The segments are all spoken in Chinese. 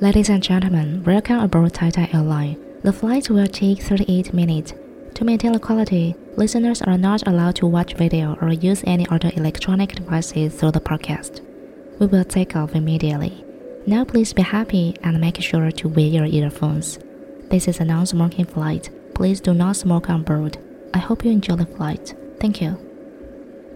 Ladies and gentlemen, welcome aboard Taitai Airline. The flight will take 38 minutes. To maintain the quality, listeners are not allowed to watch video or use any other electronic devices through the podcast. We will take off immediately. Now please be happy and make sure to wear your earphones. This is a non-smoking flight. Please do not smoke on board. I hope you enjoy the flight. Thank you.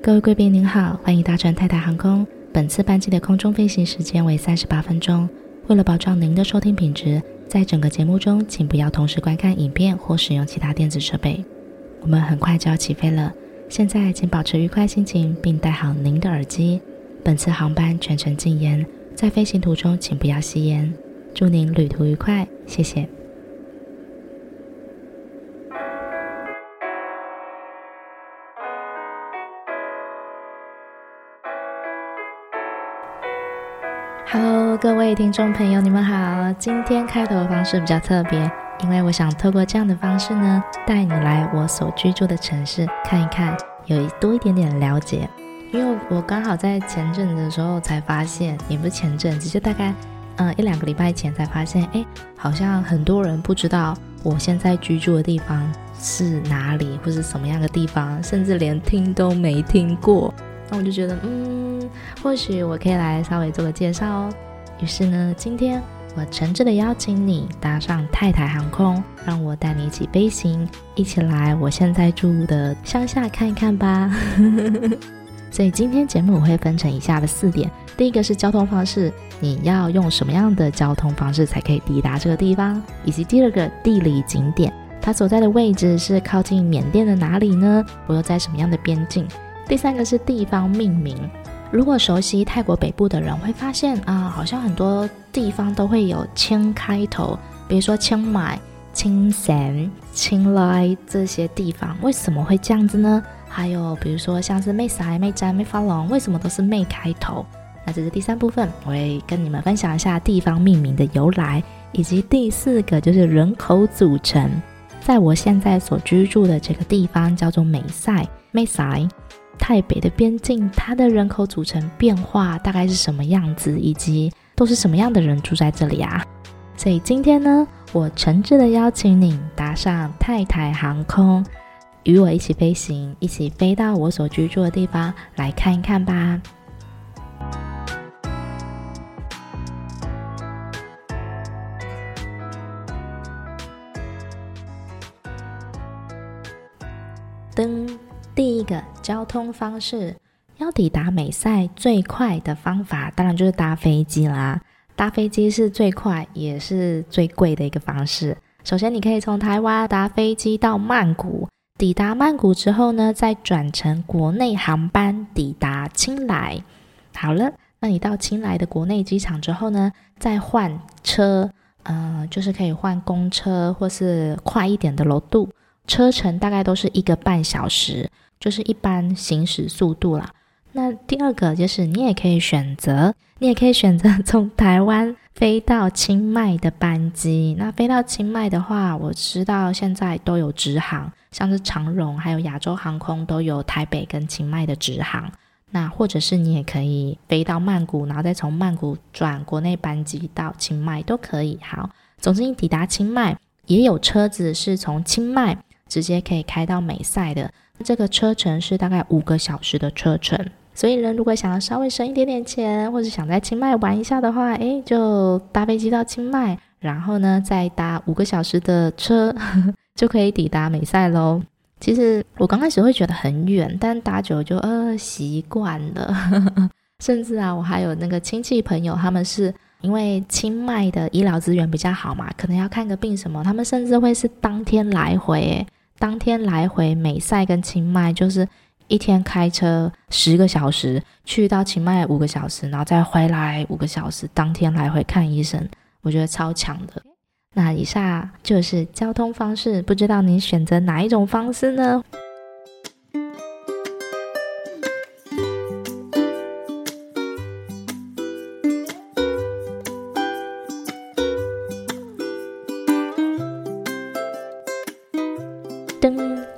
各位贵宾您好，欢迎搭乘泰台航空。本次班机的空中飞行时间为三十八分钟。 为了保障您的收听品质，在整个节目中，请不要同时观看影片或使用其他电子设备。我们很快就要起飞了，现在请保持愉快心情，并戴好您的耳机。本次航班全程禁烟，在飞行途中请不要吸烟。祝您旅途愉快，谢谢。各位听众朋友，你们好。今天开头的方式比较特别，因为我想透过这样的方式呢，带你来我所居住的城市看一看，有多一点点了解。因为我刚好在前阵子的时候才发现，也不是前阵子，就大概嗯一两个礼拜前才发现，哎，好像很多人不知道我现在居住的地方是哪里，或是什么样的地方，甚至连听都没听过。那我就觉得，嗯，或许我可以来稍微做个介绍哦。于是呢，今天我诚挚的邀请你搭上泰台航空，让我带你一起飞行，一起来我现在住的乡下看一看吧。所以今天节目我会分成以下的四点：第一个是交通方式，你要用什么样的交通方式才可以抵达这个地方；以及第二个地理景点，它所在的位置是靠近缅甸的哪里呢？我又在什么样的边境？第三个是地方命名。如果熟悉泰国北部的人会发现啊，好像很多地方都会有“清”开头，比如说清迈、清山、清莱这些地方，为什么会这样子呢？还有比如说像是妹赛、妹赞、妹发龙，为什么都是妹开头？那这是第三部分，我会跟你们分享一下地方命名的由来，以及第四个就是人口组成。在我现在所居住的这个地方叫做美赛、妹赛。泰北的边境，它的人口组成变化大概是什么样子，以及都是什么样的人住在这里啊？所以今天呢，我诚挚的邀请你搭上泰台航空，与我一起飞行，一起飞到我所居住的地方来看一看吧。一个交通方式，要抵达美赛最快的方法，当然就是搭飞机啦。搭飞机是最快也是最贵的一个方式。首先，你可以从台湾搭飞机到曼谷，抵达曼谷之后呢，再转乘国内航班抵达清莱。好了，那你到清莱的国内机场之后呢，再换车，嗯、呃，就是可以换公车或是快一点的楼渡，车程大概都是一个半小时。就是一般行驶速度啦。那第二个就是你也可以选择，你也可以选择从台湾飞到清迈的班机。那飞到清迈的话，我知道现在都有直航，像是长荣还有亚洲航空都有台北跟清迈的直航。那或者是你也可以飞到曼谷，然后再从曼谷转国内班机到清迈都可以。好，总之你抵达清迈，也有车子是从清迈直接可以开到美赛的。这个车程是大概五个小时的车程，所以人如果想要稍微省一点点钱，或者想在清迈玩一下的话，诶，就搭飞机到清迈，然后呢再搭五个小时的车，就可以抵达美赛喽。其实我刚开始会觉得很远，但搭久就呃习惯了，甚至啊，我还有那个亲戚朋友，他们是因为清迈的医疗资源比较好嘛，可能要看个病什么，他们甚至会是当天来回。当天来回美赛跟清迈就是一天开车十个小时，去到清迈五个小时，然后再回来五个小时，当天来回看医生，我觉得超强的。那以下就是交通方式，不知道您选择哪一种方式呢？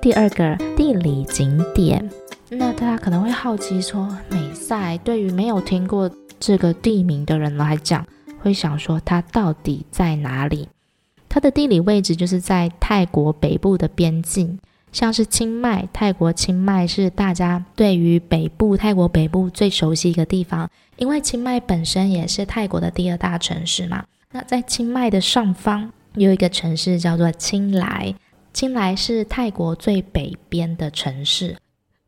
第二个地理景点，那大家可能会好奇说，美赛对于没有听过这个地名的人来讲，会想说它到底在哪里？它的地理位置就是在泰国北部的边境，像是清迈，泰国清迈是大家对于北部泰国北部最熟悉一个地方，因为清迈本身也是泰国的第二大城市嘛。那在清迈的上方有一个城市叫做清莱，清莱是泰国最北边的城市。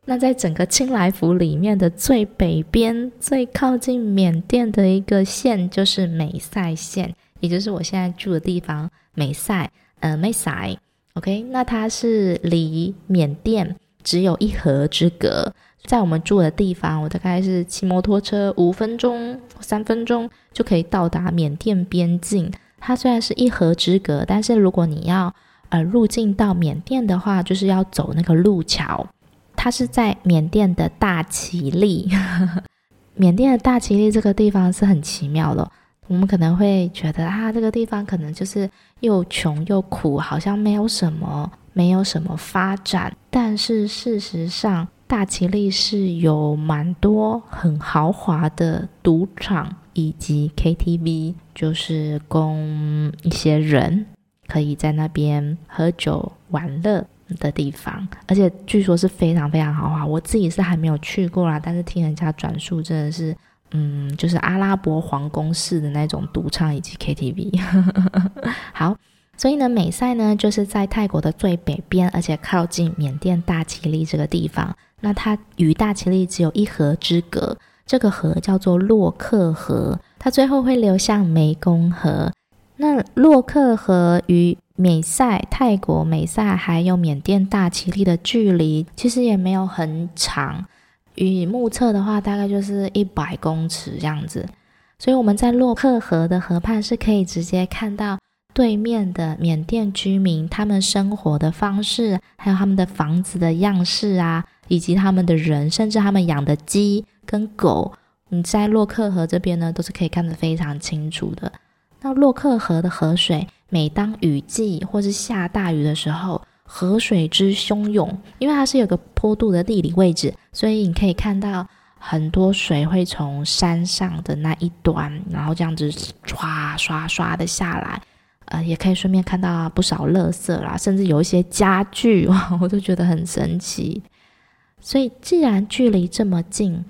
那在整个清莱府里面的最北边、最靠近缅甸的一个县就是美赛县，也就是我现在住的地方。美赛，呃，美赛，OK，那它是离缅甸只有一河之隔，在我们住的地方，我大概是骑摩托车五分钟、三分钟就可以到达缅甸边境。它虽然是一河之隔，但是如果你要呃入境到缅甸的话，就是要走那个路桥。它是在缅甸的大其力，缅甸的大其力这个地方是很奇妙的。我们可能会觉得啊，这个地方可能就是又穷又苦，好像没有什么，没有什么发展。但是事实上，大其力是有蛮多很豪华的赌场以及 KTV，就是供一些人可以在那边喝酒玩乐的地方。而且据说是非常非常豪华，我自己是还没有去过啦，但是听人家转述，真的是。嗯，就是阿拉伯皇宫式的那种赌场以及 KTV。好，所以呢，美赛呢就是在泰国的最北边，而且靠近缅甸大其力这个地方。那它与大其力只有一河之隔，这个河叫做洛克河，它最后会流向湄公河。那洛克河与美赛、泰国美赛还有缅甸大其力的距离，其实也没有很长。与目测的话，大概就是一百公尺这样子，所以我们在洛克河的河畔是可以直接看到对面的缅甸居民他们生活的方式，还有他们的房子的样式啊，以及他们的人，甚至他们养的鸡跟狗，你在洛克河这边呢，都是可以看得非常清楚的。那洛克河的河水，每当雨季或是下大雨的时候，河水之汹涌，因为它是有个坡度的地理位置，所以你可以看到很多水会从山上的那一端，然后这样子唰唰唰的下来，呃，也可以顺便看到不少垃圾啦，甚至有一些家具，哇，我都觉得很神奇。所以既然距离这么近，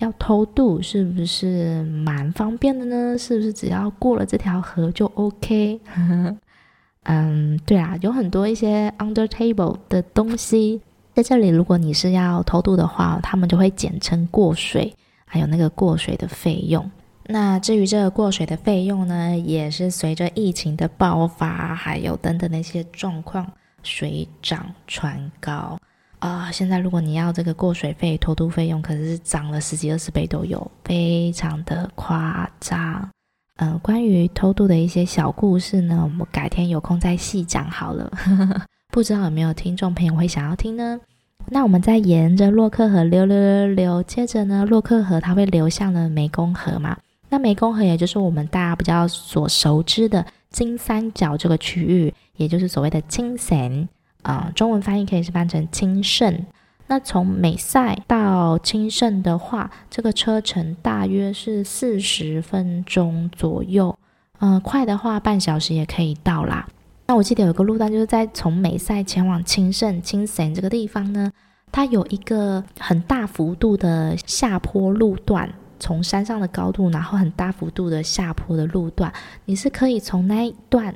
要偷渡是不是蛮方便的呢？是不是只要过了这条河就 OK？嗯，对啊，有很多一些 under table 的东西在这里。如果你是要偷渡的话，他们就会简称过水，还有那个过水的费用。那至于这个过水的费用呢，也是随着疫情的爆发，还有等等那些状况，水涨船高啊。现在如果你要这个过水费、偷渡费用，可是涨了十几二十倍都有，非常的夸张。呃，关于偷渡的一些小故事呢，我们改天有空再细讲好了。不知道有没有听众朋友会想要听呢？那我们再沿着洛克河流流流流，接着呢，洛克河它会流向了湄公河嘛。那湄公河也就是我们大家比较所熟知的金三角这个区域，也就是所谓的钦省啊，中文翻译可以是翻成清盛。那从美赛到清盛的话，这个车程大约是四十分钟左右，嗯、快的话半小时也可以到啦。那我记得有个路段，就是在从美赛前往钦胜、钦省这个地方呢，它有一个很大幅度的下坡路段，从山上的高度，然后很大幅度的下坡的路段，你是可以从那一段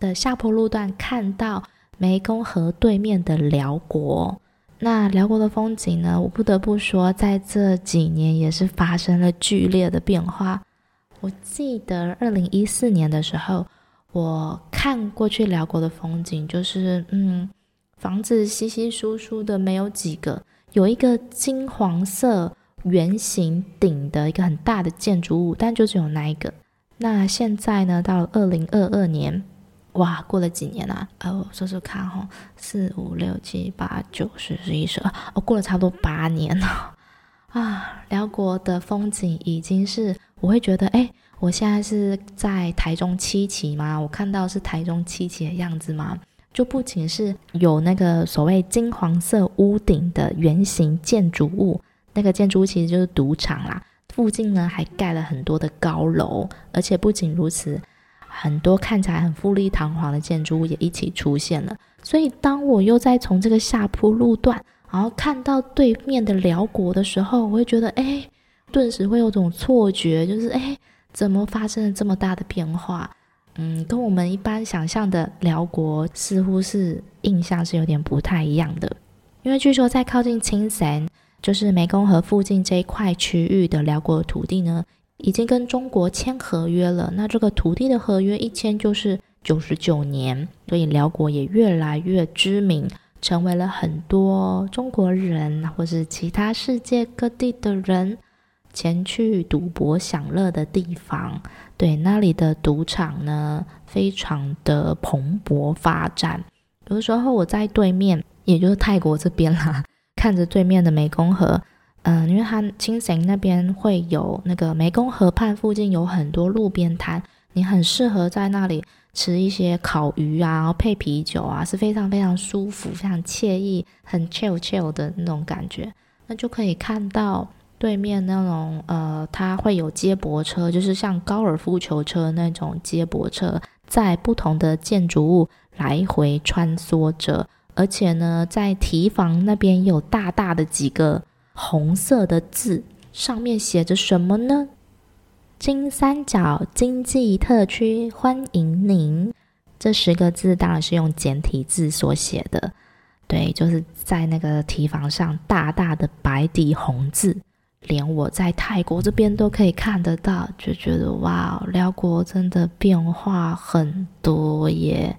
的下坡路段看到湄公河对面的辽国。那辽国的风景呢？我不得不说，在这几年也是发生了剧烈的变化。我记得二零一四年的时候，我看过去辽国的风景，就是嗯，房子稀稀疏疏的，没有几个，有一个金黄色圆形顶的一个很大的建筑物，但就只有那一个。那现在呢，到了二零二二年。哇，过了几年啊？呃，我说说看哈，四五六七八九十十一十二，哦，过了差不多八年了 啊！辽国的风景已经是，我会觉得，哎，我现在是在台中七期吗？我看到是台中七期的样子吗？就不仅是有那个所谓金黄色屋顶的圆形建筑物，那个建筑物其实就是赌场啦。附近呢还盖了很多的高楼，而且不仅如此，很多看起来很富丽堂皇的建筑物也一起出现了。所以当我又在从这个下坡路段，然后看到对面的辽国的时候，我会觉得，哎，顿时会有种错觉，就是，哎，怎么发生了这么大的变化？嗯，跟我们一般想象的辽国似乎是印象是有点不太一样的。因为据说在靠近青森，就是湄公河附近这一块区域的辽国土地呢，已经跟中国签合约了。那这个土地的合约一签就是。九十九年，所以辽国也越来越知名，成为了很多中国人或是其他世界各地的人前去赌博享乐的地方。对，那里的赌场呢，非常的蓬勃发展。有的时候我在对面，也就是泰国这边啦，看着对面的湄公河，嗯、因为它青森那边会有那个湄公河畔附近有很多路边摊，你很适合在那里。吃一些烤鱼啊，然后配啤酒啊，是非常非常舒服、非常惬意、很 chill chill 的那种感觉。那就可以看到对面那种呃，它会有接驳车，就是像高尔夫球车那种接驳车，在不同的建筑物来回穿梭着。而且呢，在提防那边有大大的几个红色的字，上面写着什么呢？金三角经济特区欢迎您，这十个字当然是用简体字所写的。对，就是在那个提防上大大的白底红字，连我在泰国这边都可以看得到，就觉得哇，寮国真的变化很多耶。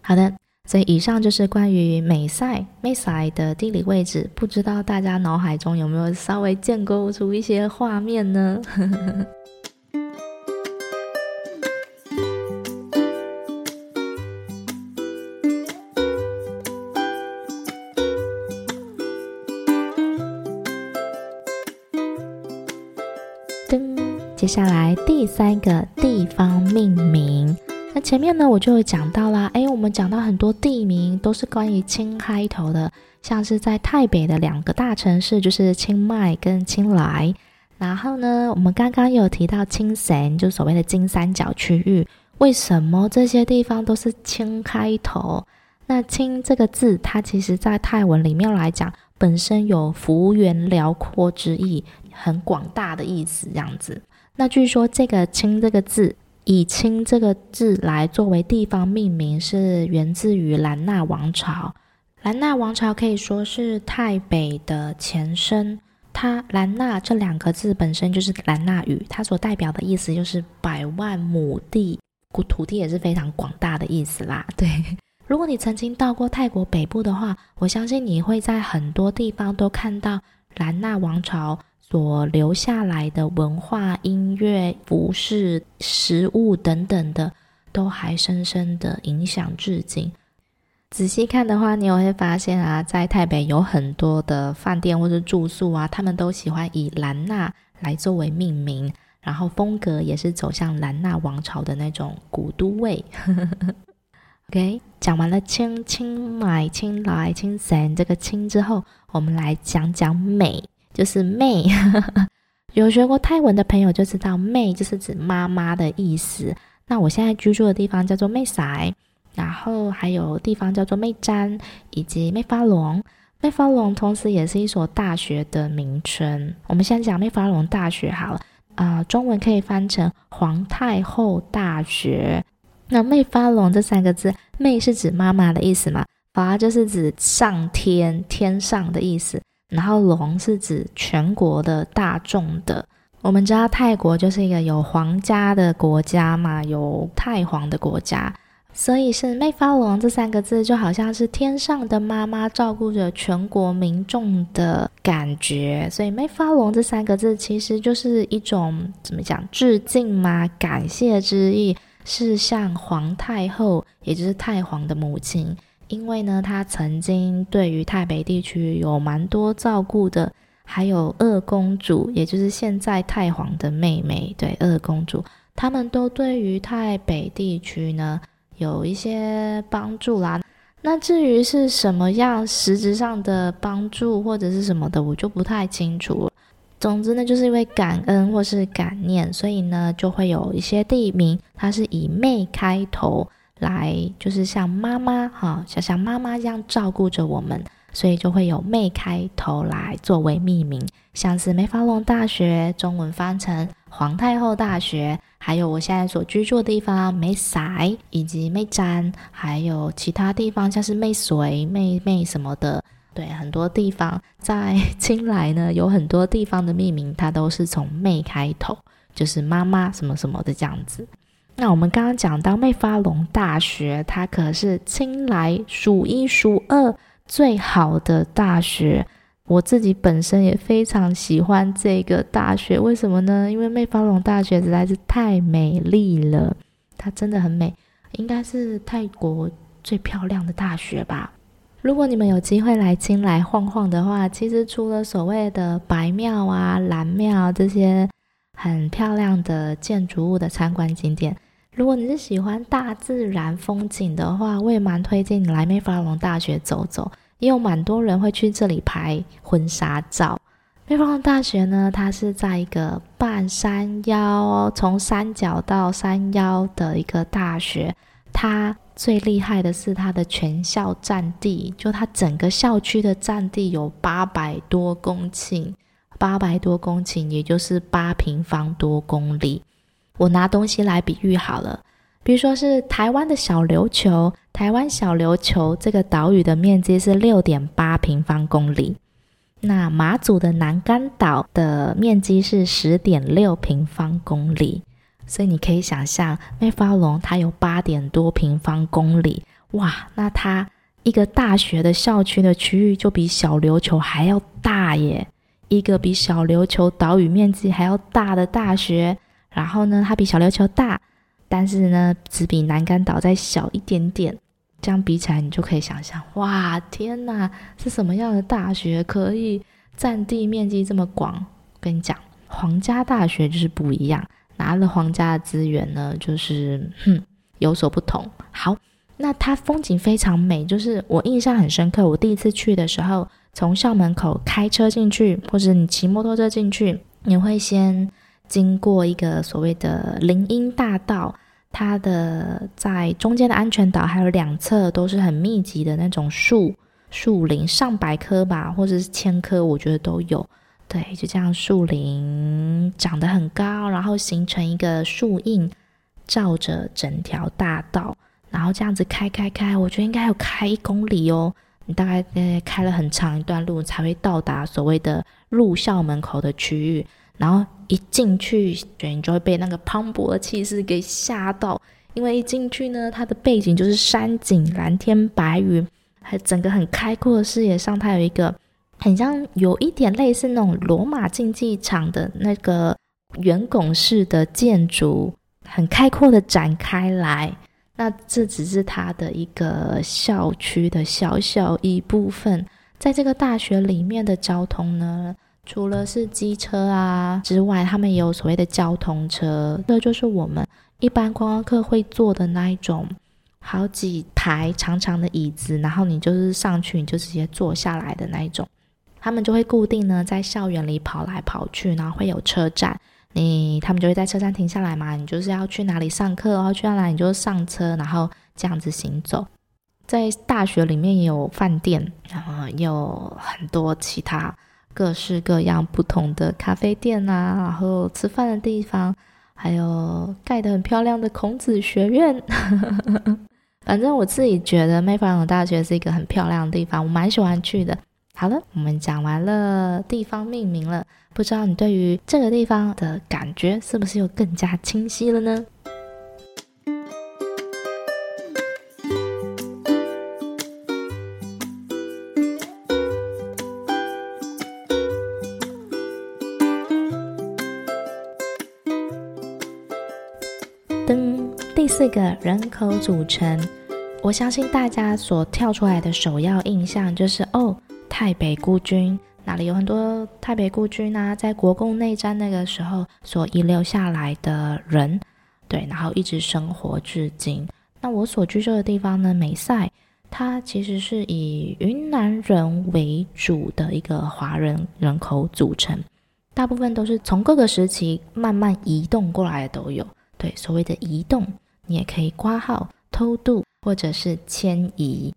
好的，所以以上就是关于美赛、美赛的地理位置，不知道大家脑海中有没有稍微建构出一些画面呢？噔接下来第三个地方命名，那前面呢我就有讲到啦，诶，我们讲到很多地名都是关于清开头的，像是在泰北的两个大城市，就是清迈跟清莱。然后呢，我们刚刚有提到青神，就所谓的金三角区域，为什么这些地方都是清开头？那清这个字，它其实在泰文里面来讲，本身有幅员辽阔之意，很广大的意思，这样子。那据说这个“清”这个字，以“清”这个字来作为地方命名，是源自于兰纳王朝。兰纳王朝可以说是泰北的前身。它“兰纳”这两个字本身就是兰纳语，它所代表的意思就是百万亩地，土地也是非常广大的意思啦。对，如果你曾经到过泰国北部的话，我相信你会在很多地方都看到兰纳王朝。所留下来的文化、音乐、服饰、食物等等的，都还深深的影响至今。仔细看的话，你也会发现啊，在台北有很多的饭店或者住宿啊，他们都喜欢以兰纳来作为命名，然后风格也是走向兰纳王朝的那种古都味。OK，讲完了清、清迈、清来、清森这个清之后，我们来讲讲美。就是妹，有学过泰文的朋友就知道，妹就是指妈妈的意思。那我现在居住的地方叫做妹赛，然后还有地方叫做妹詹以及妹发龙。妹发龙同时也是一所大学的名称。我们先讲妹发龙大学好了，啊、中文可以翻成皇太后大学。那妹发龙这三个字，妹是指妈妈的意思嘛？发就是指上天、天上的意思。然后龙是指全国的大众的，我们知道泰国就是一个有皇家的国家嘛，有太皇的国家，所以是妹发龙这三个字就好像是天上的妈妈照顾着全国民众的感觉，所以妹发龙这三个字其实就是一种怎么讲致敬嘛，感谢之意，是向皇太后，也就是太皇的母亲。因为呢，他曾经对于泰北地区有蛮多照顾的，还有二公主，也就是现在太皇的妹妹，对，二公主，他们都对于泰北地区呢有一些帮助啦。那至于是什么样实质上的帮助或者是什么的，我就不太清楚了。总之呢，就是因为感恩或是感念，所以呢，就会有一些地名，它是以妹开头来，就是像妈妈哈，像像妈妈一样照顾着我们，所以就会有妹开头来作为命名，像是梅法隆大学，中文翻成皇太后大学。还有我现在所居住的地方，妹塞以及妹詹，还有其他地方，像是妹水、妹妹什么的，对，很多地方在清莱呢，有很多地方的命名，它都是从妹开头，就是妈妈什么什么的这样子。那我们刚刚讲到妹发隆大学，它可是清莱数一数二最好的大学。我自己本身也非常喜欢这个大学，为什么呢？因为妹发隆大学实在是太美丽了，它真的很美，应该是泰国最漂亮的大学吧。如果你们有机会来清莱晃晃的话，其实除了所谓的白庙啊、蓝庙这些很漂亮的建筑物的参观景点，如果你是喜欢大自然风景的话，我也蛮推荐你来梅法隆大学走走。也有蛮多人会去这里拍婚纱照。梅法隆大学呢，它是在一个半山腰，从山脚到山腰的一个大学。它最厉害的是它的全校占地，就它整个校区的占地有八百多公顷，八百多公顷，也就是八平方多公里。我拿东西来比喻好了。比如说是台湾的小琉球，台湾小琉球这个岛屿的面积是六点八平方公里，那马祖的南竿岛的面积是十点六平方公里，所以你可以想象，美法隆它有八点多平方公里，哇，那它一个大学的校区的区域就比小琉球还要大耶，一个比小琉球岛屿面积还要大的大学，然后呢，它比小琉球大。但是呢，只比南竿岛再小一点点，这样比起来，你就可以想象，哇，天哪，是什么样的大学可以占地面积这么广？跟你讲，皇家大学就是不一样，拿了皇家的资源呢，就是哼，有所不同。好，那它风景非常美，就是我印象很深刻。我第一次去的时候，从校门口开车进去，或者你骑摩托车进去，你会先经过一个所谓的林荫大道。它的在中间的安全岛，还有两侧都是很密集的那种树树林，上百棵吧，或者是千棵，我觉得都有。对，就这样树林长得很高，然后形成一个树荫，照着整条大道，然后这样子开开开，我觉得应该有开一公里哦。你大概呃开了很长一段路，才会到达所谓的入校门口的区域。然后一进去，你就会被那个磅礴的气势给吓到，因为一进去呢，它的背景就是山景、蓝天白云，还整个很开阔的视野上，它有一个很像有一点类似那种罗马竞技场的那个圆拱式的建筑，很开阔的展开来。那这只是它的一个校区的小小一部分，在这个大学里面的交通呢，除了是机车啊之外，他们也有所谓的交通车，这就是我们一般观光客会坐的那一种，好几排长长的椅子，然后你就是上去，你就直接坐下来的那一种。他们就会固定呢在校园里跑来跑去，然后会有车站，你他们就会在车站停下来嘛，你就是要去哪里上课，然后去到哪里你就上车，然后这样子行走。在大学里面也有饭店，然后有很多其他。各式各样不同的咖啡店啊，然后吃饭的地方，还有盖得很漂亮的孔子学院。反正我自己觉得美法隆大学是一个很漂亮的地方，我蛮喜欢去的。好了，我们讲完了地方命名了，不知道你对于这个地方的感觉是不是又更加清晰了呢？噔第四个人口组成，我相信大家所跳出来的首要印象就是哦，泰北孤军，那里有很多泰北孤军啊，在国共内战那个时候所遗留下来的人，对，然后一直生活至今。那我所居住的地方呢，美赛，它其实是以云南人为主的一个华人人口组成。大部分都是从各个时期慢慢移动过来的都有。对，所谓的移动，你也可以挂号偷渡或者是迁移，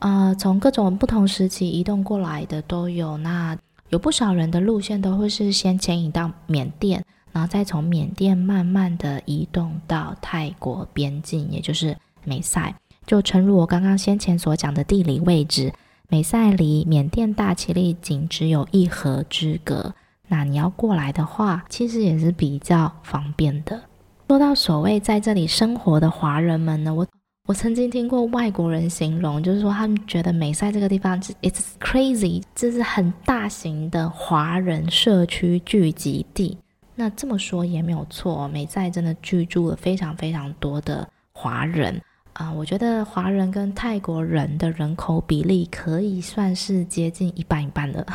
呃，从各种不同时期移动过来的都有。那有不少人的路线都会是先迁移到缅甸，然后再从缅甸慢慢的移动到泰国边境，也就是美赛。就诚如我刚刚先前所讲的地理位置，美赛离缅甸大其力仅只有一河之隔。那你要过来的话，其实也是比较方便的。说到所谓在这里生活的华人们呢，我我曾经听过外国人形容，就是说他们觉得美赛这个地方，it's crazy，这是很大型的华人社区聚集地。那这么说也没有错，美赛真的居住了非常非常多的华人。啊，我觉得华人跟泰国人的人口比例可以算是接近一半一半的。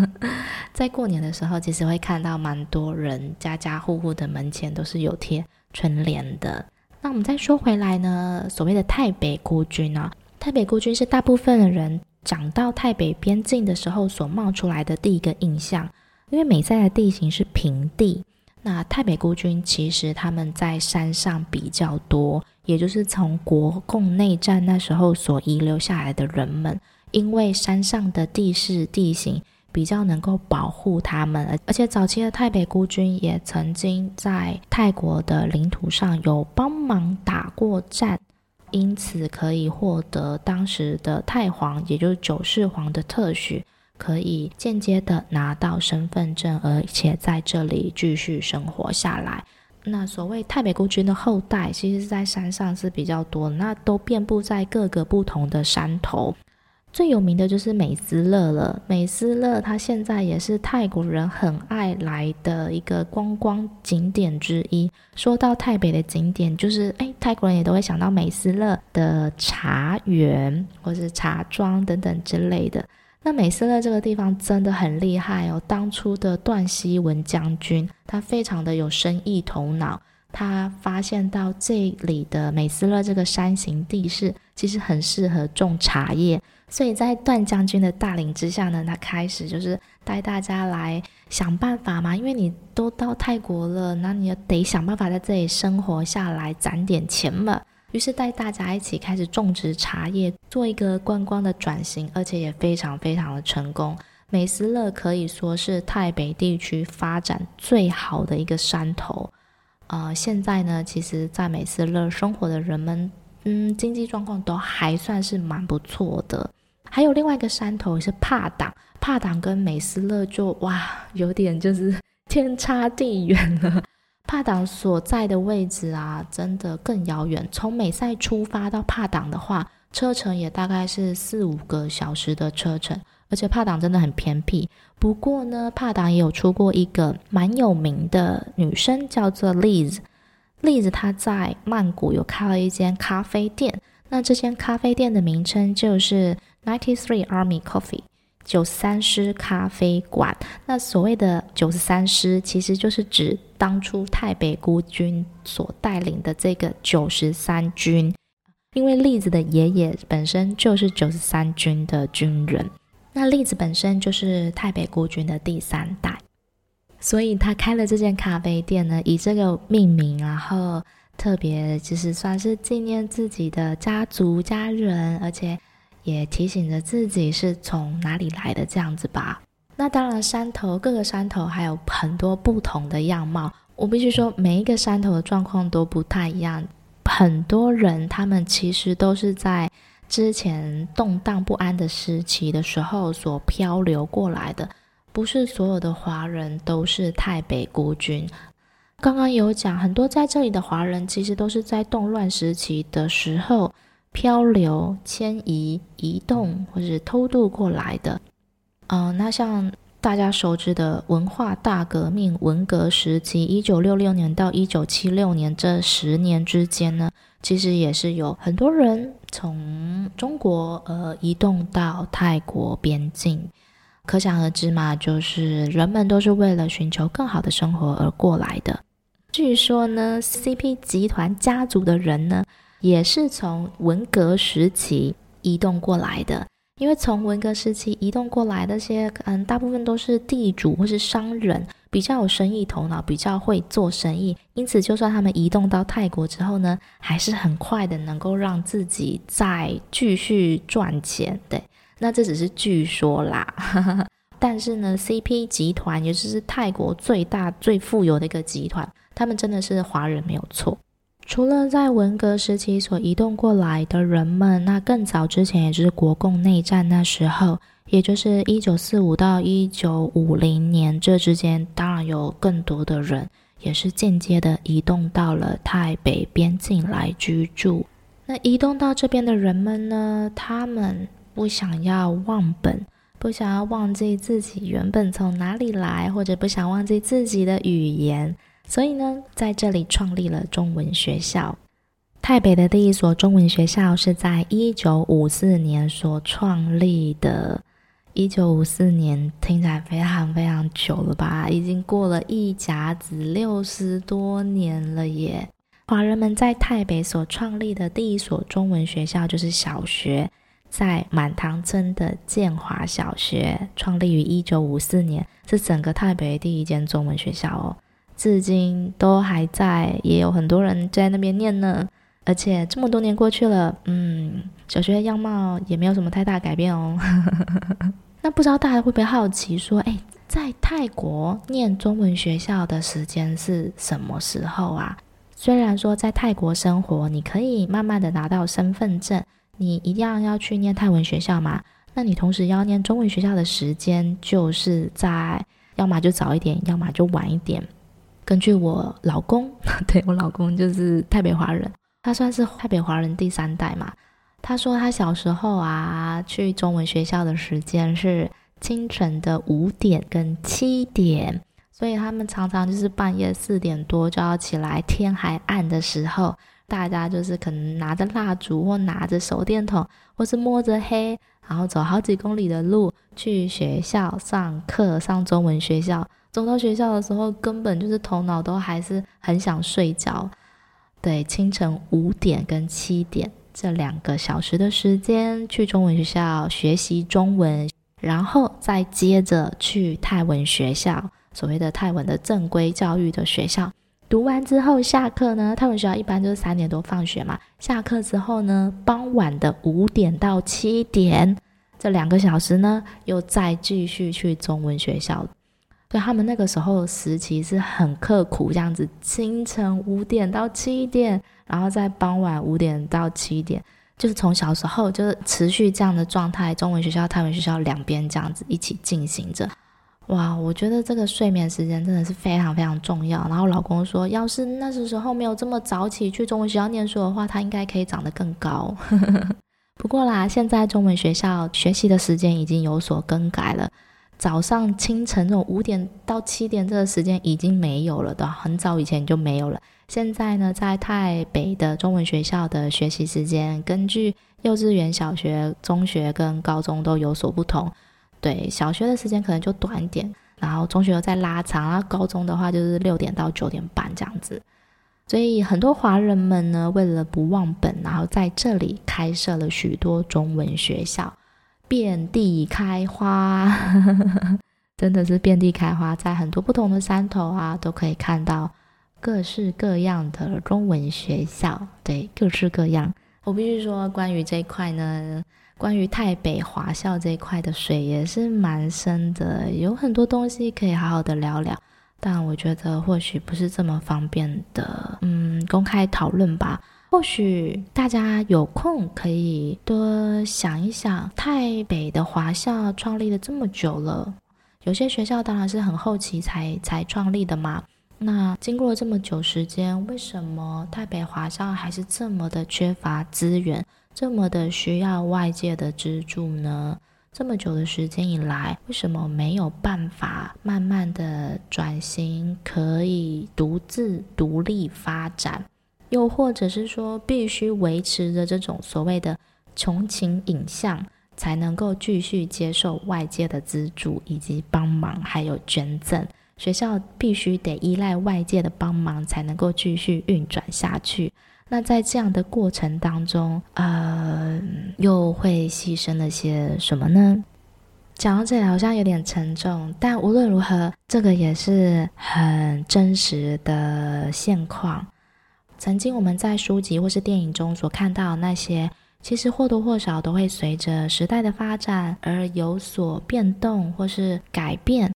在过年的时候，其实会看到蛮多人家家户户的门前都是有贴春联的。那我们再说回来呢，所谓的泰北孤军啊，泰北孤军是大部分的人讲到泰北边境的时候所冒出来的第一个印象，因为美在的地形是平地。那泰北孤军其实他们在山上比较多，也就是从国共内战那时候所遗留下来的人们，因为山上的地势地形比较能够保护他们，而且早期的泰北孤军也曾经在泰国的领土上有帮忙打过战，因此可以获得当时的泰皇，也就是九世皇的特许。可以间接的拿到身份证，而且在这里继续生活下来。那所谓泰北孤军的后代，其实在山上是比较多，那都遍布在各个不同的山头。最有名的就是美斯乐了。美斯乐它现在也是泰国人很爱来的一个观光景点之一。说到泰北的景点，就是哎，泰国人也都会想到美斯乐的茶园或是茶庄等等之类的。那美斯乐这个地方真的很厉害哦！当初的段希文将军，他非常的有生意头脑，他发现到这里的美斯乐这个山形地势，其实很适合种茶叶，所以在段将军的带领之下呢，他开始就是带大家来想办法嘛，因为你都到泰国了，那你也得想办法在这里生活下来，攒点钱嘛。于是带大家一起开始种植茶叶，做一个观光的转型，而且也非常非常的成功。美斯乐可以说是泰北地区发展最好的一个山头。呃，现在呢，其实，在美斯乐生活的人们，嗯，经济状况都还算是蛮不错的。还有另外一个山头是帕党，帕党跟美斯乐就哇，有点就是天差地远了。帕党所在的位置啊，真的更遥远。从美赛出发到帕党的话，车程也大概是四五个小时的车程，而且帕党真的很偏僻。不过呢，帕党也有出过一个蛮有名的女生，叫做 Liz。Liz 她在曼谷有开了一间咖啡店，那这间咖啡店的名称就是 Ninety Three Army Coffee。九十三师咖啡馆，那所谓的九十三师，其实就是指当初泰北孤军所带领的这个九十三军，因为栗子的爷爷本身就是九十三军的军人，那栗子本身就是泰北孤军的第三代，所以他开了这间咖啡店呢，以这个命名，然后特别就是算是纪念自己的家族家人，而且。也提醒着自己是从哪里来的这样子吧。那当然，山头各个山头还有很多不同的样貌。我必须说，每一个山头的状况都不太一样。很多人他们其实都是在之前动荡不安的时期的时候所漂流过来的。不是所有的华人都是泰北孤军。刚刚有讲，很多在这里的华人其实都是在动乱时期的时候。漂流、迁移、移动或是偷渡过来的，嗯、那像大家熟知的文化大革命文革时期，一九六六年到一九七六年这十年之间呢，其实也是有很多人从中国呃移动到泰国边境，可想而知嘛，就是人们都是为了寻求更好的生活而过来的。据说呢，CP 集团家族的人呢。也是从文革时期移动过来的，因为从文革时期移动过来的些，嗯，大部分都是地主或是商人，比较有生意头脑，比较会做生意，因此就算他们移动到泰国之后呢，还是很快的能够让自己再继续赚钱。对，那这只是据说啦，但是呢，CP 集团也就是泰国最大最富有的一个集团，他们真的是华人没有错。除了在文革时期所移动过来的人们，那更早之前，也就是国共内战那时候，也就是一九四五到一九五零年这之间，当然有更多的人也是间接的移动到了泰北边境来居住。那移动到这边的人们呢，他们不想要忘本，不想要忘记自己原本从哪里来，或者不想忘记自己的语言。所以呢，在这里创立了中文学校。泰北的第一所中文学校是在一九五四年所创立的。一九五四年听起来非常非常久了吧？已经过了一甲子六十多年了耶。华人们在泰北所创立的第一所中文学校就是小学，在满堂村的建华小学，创立于一九五四年，是整个泰北第一间中文学校哦。至今都还在，也有很多人在那边念呢。而且这么多年过去了，嗯，小学的样貌也没有什么太大改变哦。那不知道大家会不会好奇说，哎，在泰国念中文学校的时间是什么时候啊？虽然说在泰国生活，你可以慢慢的拿到身份证，你一样要去念泰文学校嘛。那你同时要念中文学校的时间，就是在要么就早一点，要么就晚一点。根据我老公，对，我老公就是台北华人，他算是台北华人第三代嘛。他说他小时候啊，去中文学校的时间是清晨的五点跟七点，所以他们常常就是半夜四点多就要起来，天还暗的时候，大家就是可能拿着蜡烛或拿着手电筒，或是摸着黑，然后走好几公里的路去学校上课，上中文学校。走到学校的时候，根本就是头脑都还是很想睡觉。对，清晨五点跟七点这两个小时的时间去中文学校学习中文，然后再接着去泰文学校，所谓的泰文的正规教育的学校。读完之后下课呢，他们学校一般就是三点多放学嘛。下课之后呢，傍晚的五点到七点这两个小时呢，又再继续去中文学校。对，他们那个时候时期是很刻苦，这样子，清晨五点到七点，然后在傍晚五点到七点，就是从小时候就是持续这样的状态，中文学校、泰文学校两边这样子一起进行着。哇，我觉得这个睡眠时间真的是非常非常重要。然后老公说，要是那时候没有这么早起去中文学校念书的话，他应该可以长得更高。不过啦，现在中文学校学习的时间已经有所更改了。早上清晨这种五点到七点这个时间已经没有了的，很早以前就没有了。现在呢，在泰北的中文学校的学习时间，根据幼稚园、小学、中学跟高中都有所不同。对，小学的时间可能就短一点，然后中学又再拉长，然后高中的话就是六点到九点半这样子。所以很多华人们呢，为了不忘本，然后在这里开设了许多中文学校。遍地开花，真的是遍地开花，在很多不同的山头啊，都可以看到各式各样的中文学校。对，各式各样。我必须说，关于这一块呢，关于泰北华校这一块的水也是蛮深的，有很多东西可以好好的聊聊。但我觉得或许不是这么方便的，嗯，公开讨论吧。或许大家有空可以多想一想，泰北的华校创立了这么久了，有些学校当然是很后期才才创立的嘛。那经过了这么久时间，为什么泰北华校还是这么的缺乏资源，这么的需要外界的资助呢？这么久的时间以来，为什么没有办法慢慢的转型，可以独自独立发展？又或者是说，必须维持着这种所谓的穷情影像，才能够继续接受外界的资助以及帮忙，还有捐赠。学校必须得依赖外界的帮忙，才能够继续运转下去。那在这样的过程当中，呃，又会牺牲了些什么呢？讲到这里好像有点沉重，但无论如何，这个也是很真实的现况。曾经我们在书籍或是电影中所看到那些，其实或多或少都会随着时代的发展而有所变动或是改变。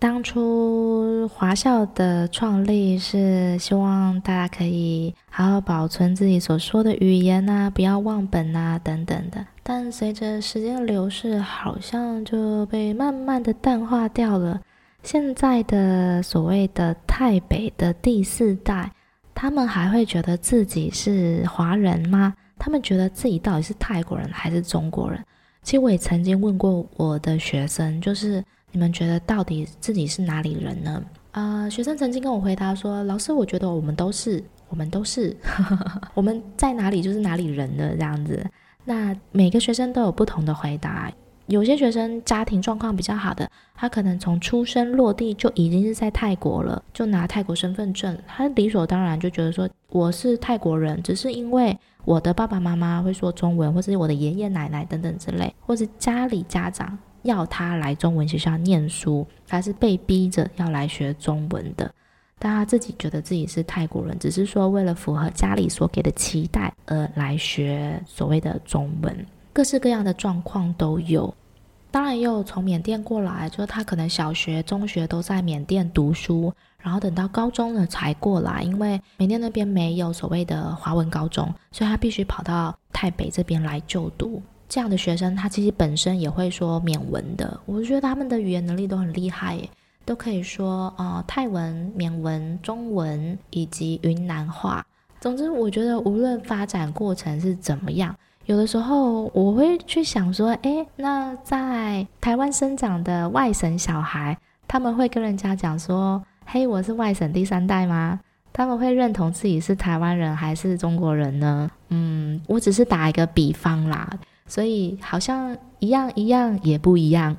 当初华校的创立是希望大家可以好好保存自己所说的语言啊，不要忘本啊等等的。但随着时间的流逝，好像就被慢慢的淡化掉了。现在的所谓的泰北的第四代，他们还会觉得自己是华人吗？他们觉得自己到底是泰国人还是中国人？其实我也曾经问过我的学生，就是。你们觉得到底自己是哪里人呢？啊、学生曾经跟我回答说：“老师，我觉得我们都是，我们都是，我们在哪里就是哪里人的这样子。”那每个学生都有不同的回答。有些学生家庭状况比较好的，他可能从出生落地就已经是在泰国了，就拿泰国身份证，他理所当然就觉得说我是泰国人，只是因为我的爸爸妈妈会说中文，或是我的爷爷奶奶等等之类，或是家里家长。要他来中文学校念书，他是被逼着要来学中文的。但他自己觉得自己是泰国人，只是说为了符合家里所给的期待而来学所谓的中文。各式各样的状况都有。当然也有从缅甸过来，就是他可能小学、中学都在缅甸读书，然后等到高中了才过来，因为缅甸那边没有所谓的华文高中，所以他必须跑到泰北这边来就读。这样的学生，他其实本身也会说缅文的，我觉得他们的语言能力都很厉害耶，都可以说呃泰文、缅文、中文以及云南话。总之，我觉得无论发展过程是怎么样，有的时候我会去想说，诶，那在台湾生长的外省小孩，他们会跟人家讲说，嘿，我是外省第三代吗？他们会认同自己是台湾人还是中国人呢？嗯，我只是打一个比方啦。所以好像一样一样也不一样，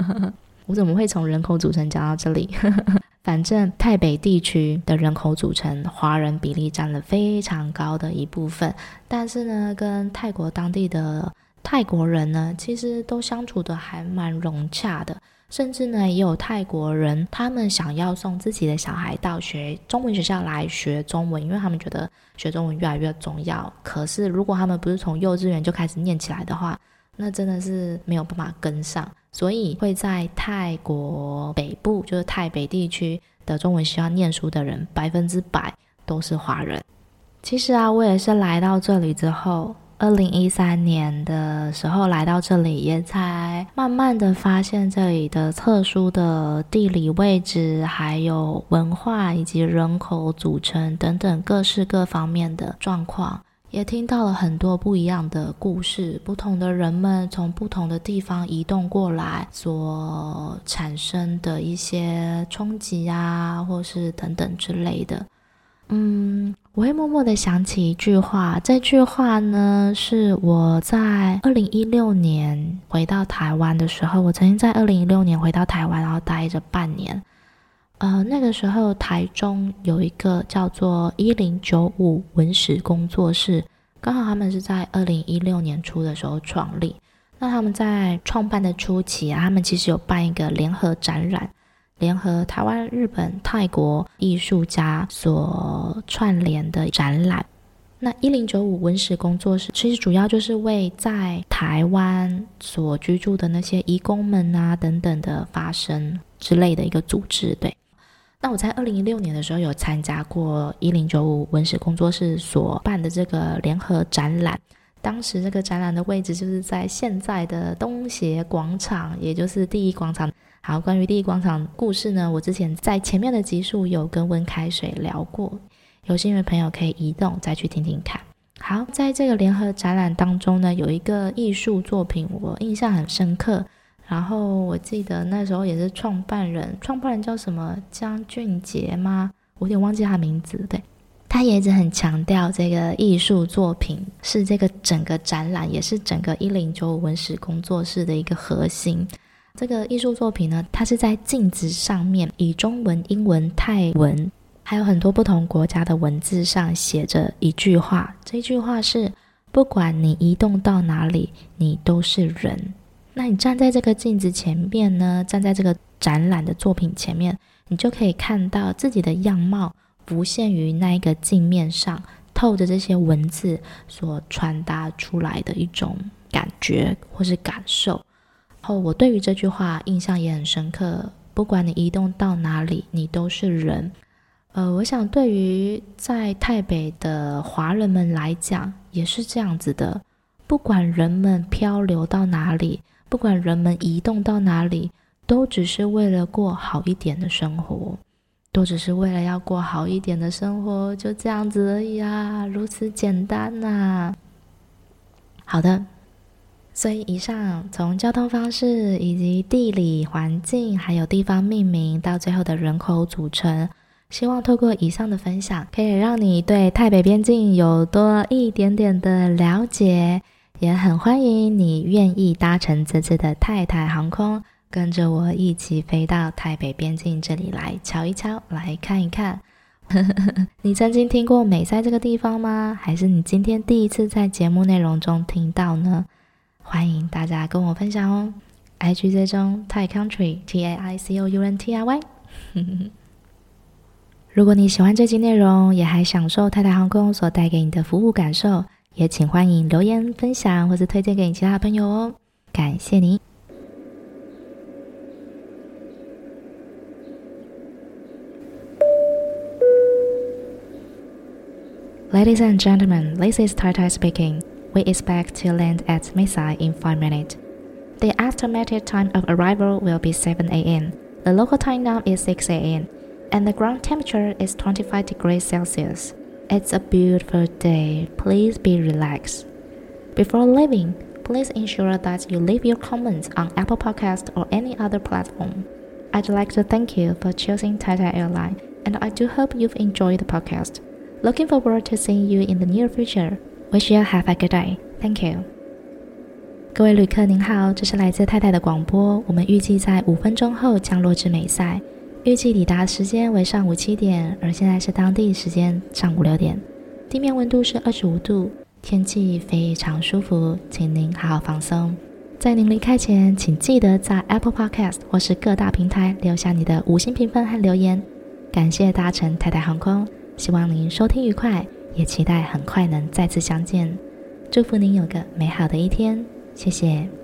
我怎么会从人口组成讲到这里？反正泰北地区的人口组成，华人比例占了非常高的一部分。但是呢，跟泰国当地的泰国人呢，其实都相处的还蛮融洽的。甚至呢，也有泰国人，他们想要送自己的小孩到学中文学校来学中文，因为他们觉得学中文越来越重要。可是，如果他们不是从幼稚园就开始念起来的话，那真的是没有办法跟上。所以，会在泰国北部，就是泰北地区的中文学校念书的人，百分之百都是华人。其实啊，我也是来到这里之后。二零一三年的时候来到这里，也才慢慢的发现这里的特殊的地理位置，还有文化以及人口组成等等各式各方面的状况，也听到了很多不一样的故事，不同的人们从不同的地方移动过来所产生的一些冲击啊，或是等等之类的。嗯，我会默默的想起一句话，这句话呢是我在二零一六年回到台湾的时候，我曾经在二零一六年回到台湾，然后待着半年。呃，那个时候台中有一个叫做一零九五文史工作室，刚好他们是在二零一六年初的时候创立。那他们在创办的初期啊，他们其实有办一个联合展览。联合台湾、日本、泰国艺术家所串联的展览。那一零九五文史工作室其实主要就是为在台湾所居住的那些移工们啊等等的发声之类的一个组织。对，那我在二零一六年的时候有参加过一零九五文史工作室所办的这个联合展览。当时这个展览的位置就是在现在的东协广场，也就是第一广场。好，关于第一广场故事呢，我之前在前面的集数有跟温开水聊过，有兴趣的朋友可以移动再去听听看。好，在这个联合展览当中呢，有一个艺术作品我印象很深刻，然后我记得那时候也是创办人，创办人叫什么江俊杰吗？我有点忘记他名字。对，他也一直很强调这个艺术作品是这个整个展览，也是整个一零九五文史工作室的一个核心。这个艺术作品呢，它是在镜子上面以中文、英文、泰文，还有很多不同国家的文字上写着一句话，这句话是：不管你移动到哪里，你都是人。那你站在这个镜子前面呢？站在这个展览的作品前面，你就可以看到自己的样貌浮现于那一个镜面上，透着这些文字所传达出来的一种感觉或是感受。后我对于这句话印象也很深刻。不管你移动到哪里，你都是人。呃，我想对于在台北的华人们来讲，也是这样子的。不管人们漂流到哪里，不管人们移动到哪里，都只是为了过好一点的生活，都只是为了要过好一点的生活，就这样子而已啊，如此简单呐、好的。所以，以上从交通方式以及地理环境，还有地方命名，到最后的人口组成，希望透过以上的分享，可以让你对泰北边境有多一点点的了解。也很欢迎你愿意搭乘这次的泰台航空，跟着我一起飞到泰北边境这里来瞧一瞧，来看一看。你曾经听过美赛这个地方吗？还是你今天第一次在节目内容中听到呢？欢迎大家跟我分享哦，IG 追踪 Thai Country T A I C O U N T R Y。如果你喜欢这集内容，也还享受泰台航空所带给你的服务感受，也请欢迎留言分享或是推荐给你其他朋友哦，感谢你。Ladies and gentlemen, this is Tai Tai speaking. We expect to land at Mae Sai in 5 minutes. The estimated time of arrival will be 7 a.m. The local time now is 6 a.m. and the ground temperature is 25 degrees Celsius. It's a beautiful day. Please be relaxed. Before leaving, please ensure that you leave your comments on Apple Podcast or any other platform. I'd like to thank you for choosing Tata Airline, and I do hope you've enjoyed the podcast. Looking forward to seeing you in the near future. Wish you have a good day. Thank you. 各位旅客您好，这是来自太太的广播。我们预计在五分钟后降落至美赛，预计抵达时间为上午七点，而现在是当地时间上午六点。地面温度是二十五度，天气非常舒服，请您好好放松。在您离开前，请记得在 Apple Podcast 或是各大平台留下你的五星评分和留言。感谢搭乘太太航空，希望您收听愉快。也期待很快能再次相见，祝福您有个美好的一天，谢谢。